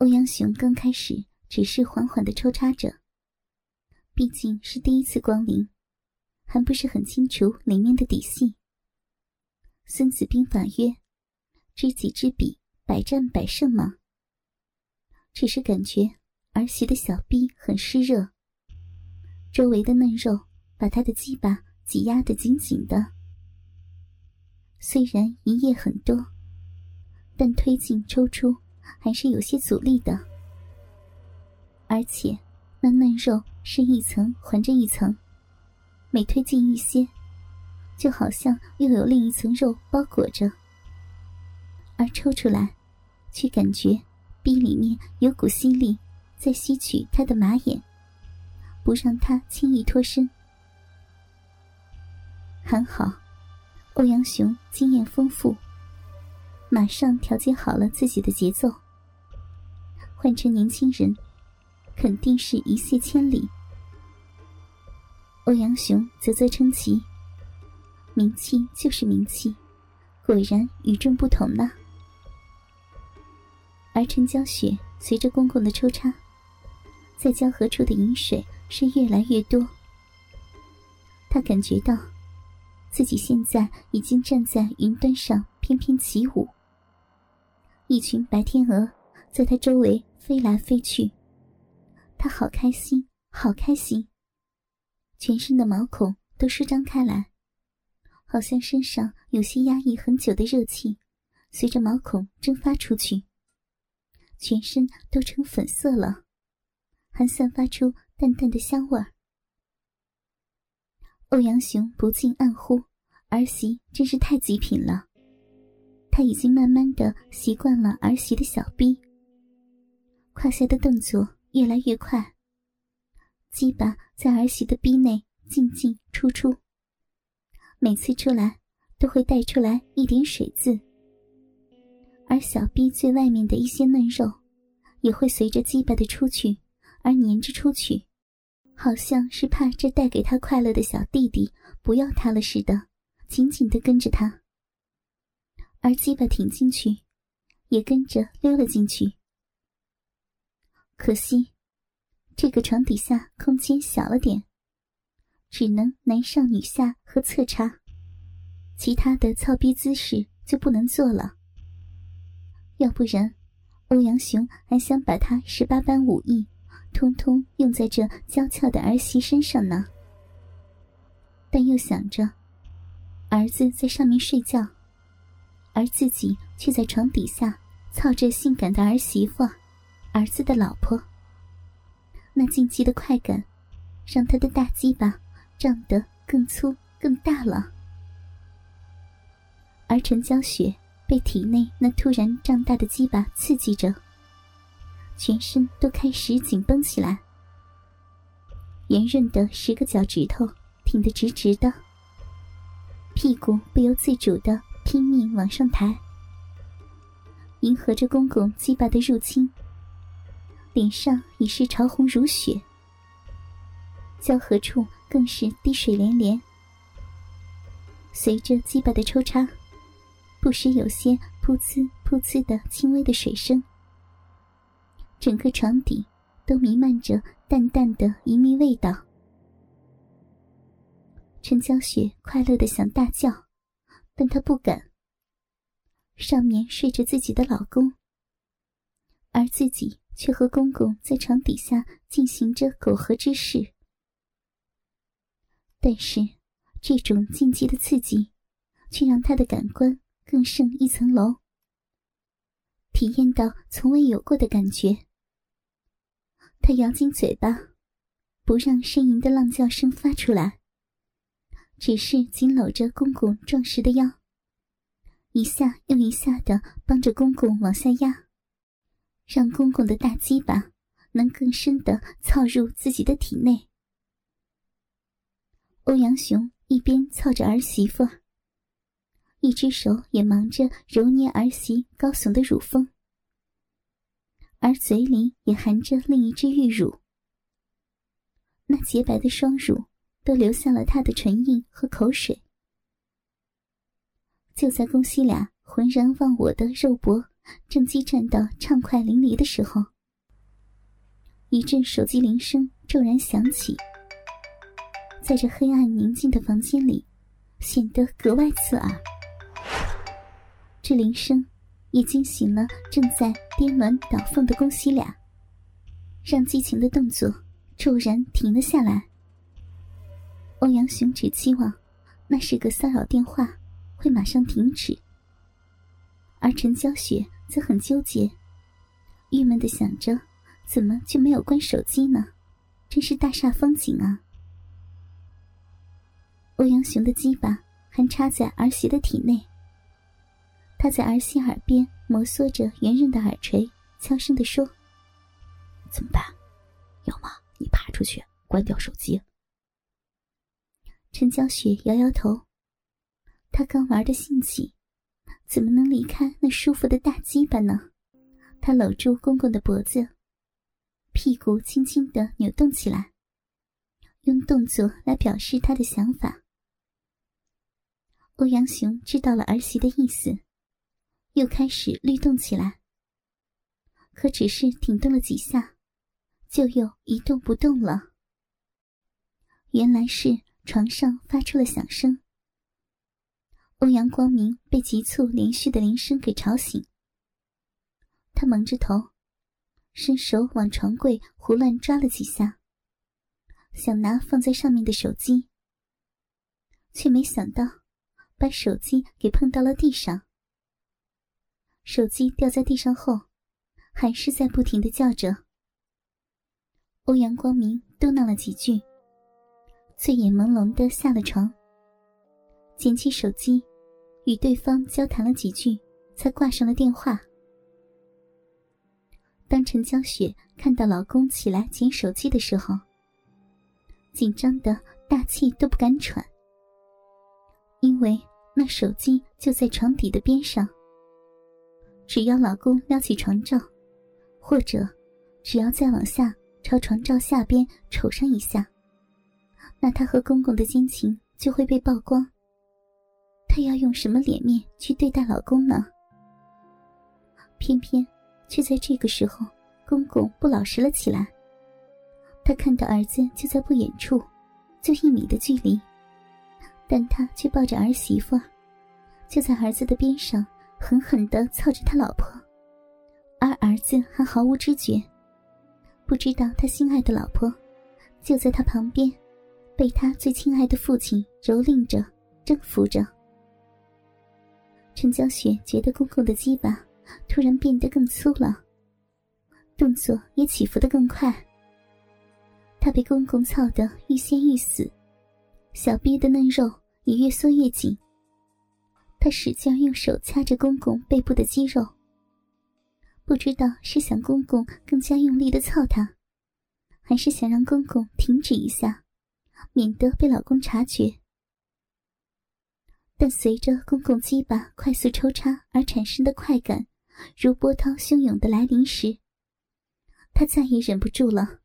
欧阳雄刚开始只是缓缓的抽插着，毕竟是第一次光临，还不是很清楚里面的底细。孙子兵法曰：“知己知彼，百战百胜嘛。”只是感觉儿媳的小臂很湿热，周围的嫩肉把他的鸡巴挤压得紧紧的。虽然一夜很多，但推进抽出还是有些阻力的。而且那嫩肉是一层环着一层，每推进一些，就好像又有另一层肉包裹着。而抽出来，却感觉壁里面有股吸力在吸取他的马眼，不让他轻易脱身。还好。欧阳雄经验丰富，马上调节好了自己的节奏。换成年轻人，肯定是一泻千里。欧阳雄啧啧称奇，名气就是名气，果然与众不同呢。而陈娇雪随着公公的抽插，在交合处的饮水是越来越多，他感觉到。自己现在已经站在云端上翩翩起舞，一群白天鹅在他周围飞来飞去，他好开心，好开心。全身的毛孔都舒张开来，好像身上有些压抑很久的热气，随着毛孔蒸发出去，全身都成粉色了，还散发出淡淡的香味。欧阳雄不禁暗呼：“儿媳真是太极品了。”他已经慢慢的习惯了儿媳的小臂，胯下的动作越来越快，鸡巴在儿媳的逼内进进出出，每次出来都会带出来一点水渍，而小逼最外面的一些嫩肉，也会随着鸡巴的出去而粘着出去。好像是怕这带给他快乐的小弟弟不要他了似的，紧紧的跟着他。而鸡巴挺进去，也跟着溜了进去。可惜，这个床底下空间小了点，只能男上女下和侧插，其他的操逼姿势就不能做了。要不然，欧阳雄还想把他十八般武艺。通通用在这娇俏的儿媳身上呢，但又想着，儿子在上面睡觉，而自己却在床底下操着性感的儿媳妇，儿子的老婆。那禁忌的快感，让他的大鸡巴胀得更粗更大了。而陈娇雪被体内那突然胀大的鸡巴刺激着。全身都开始紧绷起来，圆润的十个脚趾头挺得直直的，屁股不由自主的拼命往上抬，迎合着公公鸡巴的入侵，脸上已是潮红如血，交合处更是滴水连连。随着鸡巴的抽插，不时有些噗呲噗呲的轻微的水声。整个床底都弥漫着淡淡的淫蜜味道。陈娇雪快乐的想大叫，但她不敢。上面睡着自己的老公，而自己却和公公在床底下进行着苟合之事。但是，这种禁忌的刺激，却让他的感官更胜一层楼，体验到从未有过的感觉。他咬紧嘴巴，不让呻吟的浪叫声发出来，只是紧搂着公公壮实的腰，一下又一下的帮着公公往下压，让公公的大鸡巴能更深的操入自己的体内。欧阳雄一边操着儿媳妇，一只手也忙着揉捏儿媳高耸的乳峰。而嘴里也含着另一只玉乳，那洁白的双乳都流下了他的唇印和口水。就在宫西俩浑然忘我的肉搏正激战到畅快淋漓的时候，一阵手机铃声骤然响起，在这黑暗宁静的房间里，显得格外刺耳。这铃声也惊醒了正在颠鸾倒凤的宫西俩，让激情的动作骤然停了下来。欧阳雄只期望那是个骚扰电话，会马上停止。而陈娇雪则很纠结，郁闷的想着：怎么就没有关手机呢？真是大煞风景啊！欧阳雄的鸡巴还插在儿媳的体内，他在儿媳耳边摩挲着圆润的耳垂，悄声的说：“怎么办？要么你爬出去，关掉手机。”陈娇雪摇摇头，他刚玩的兴起，怎么能离开那舒服的大鸡巴呢？他搂住公公的脖子，屁股轻轻的扭动起来，用动作来表示他的想法。欧阳雄知道了儿媳的意思，又开始律动起来，可只是挺动了几下，就又一动不动了。原来是。床上发出了响声，欧阳光明被急促连续的铃声给吵醒。他蒙着头，伸手往床柜胡乱抓了几下，想拿放在上面的手机，却没想到把手机给碰到了地上。手机掉在地上后，还是在不停的叫着。欧阳光明嘟囔了几句。醉眼朦胧的下了床，捡起手机，与对方交谈了几句，才挂上了电话。当陈娇雪看到老公起来捡手机的时候，紧张的大气都不敢喘，因为那手机就在床底的边上。只要老公撩起床罩，或者只要再往下朝床罩下边瞅上一下。那她和公公的奸情就会被曝光。她要用什么脸面去对待老公呢？偏偏却在这个时候，公公不老实了起来。他看到儿子就在不远处，就一米的距离，但他却抱着儿媳妇，就在儿子的边上狠狠地操着他老婆，而儿子还毫无知觉，不知道他心爱的老婆就在他旁边。被他最亲爱的父亲蹂躏着、征服着。陈娇雪觉得公公的鸡巴突然变得更粗了，动作也起伏的更快。她被公公操得欲仙欲死，小臂的嫩肉也越缩越紧。她使劲用手掐着公公背部的肌肉，不知道是想公公更加用力的操她，还是想让公公停止一下。免得被老公察觉，但随着公公鸡巴快速抽插而产生的快感，如波涛汹涌的来临时，她再也忍不住了，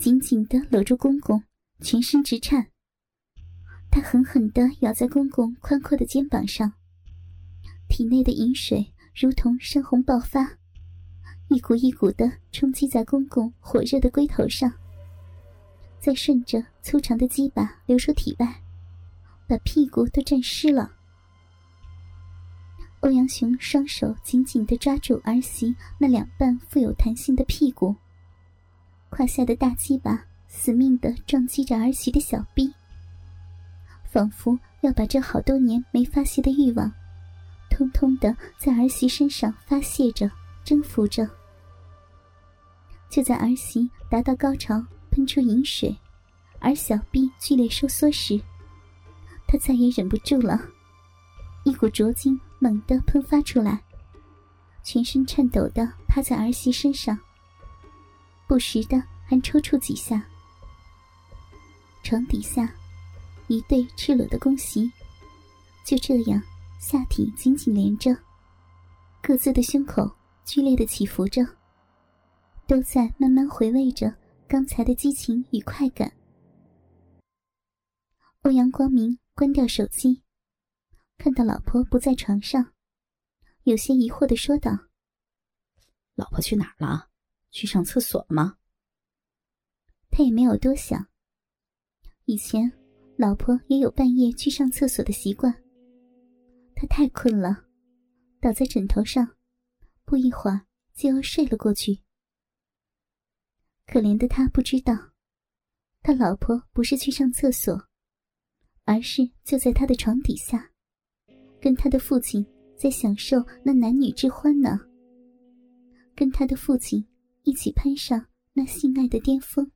紧紧的搂住公公，全身直颤。她狠狠的咬在公公宽阔的肩膀上，体内的饮水如同山洪爆发，一股一股的冲击在公公火热的龟头上。再顺着粗长的鸡巴流出体外，把屁股都沾湿了。欧阳雄双手紧紧地抓住儿媳那两半富有弹性的屁股，胯下的大鸡巴死命地撞击着儿媳的小臂，仿佛要把这好多年没发泄的欲望，通通的在儿媳身上发泄着、征服着。就在儿媳达到高潮。喷出饮水，而小臂剧烈收缩时，他再也忍不住了，一股浊精猛地喷发出来，全身颤抖的趴在儿媳身上，不时的还抽搐几下。床底下，一对赤裸的宫媳，就这样下体紧紧连着，各自的胸口剧烈的起伏着，都在慢慢回味着。刚才的激情与快感。欧阳光明关掉手机，看到老婆不在床上，有些疑惑的说道：“老婆去哪儿了？去上厕所吗？”他也没有多想。以前，老婆也有半夜去上厕所的习惯。他太困了，倒在枕头上，不一会儿就要睡了过去。可怜的他不知道，他老婆不是去上厕所，而是就在他的床底下，跟他的父亲在享受那男女之欢呢。跟他的父亲一起攀上那性爱的巅峰。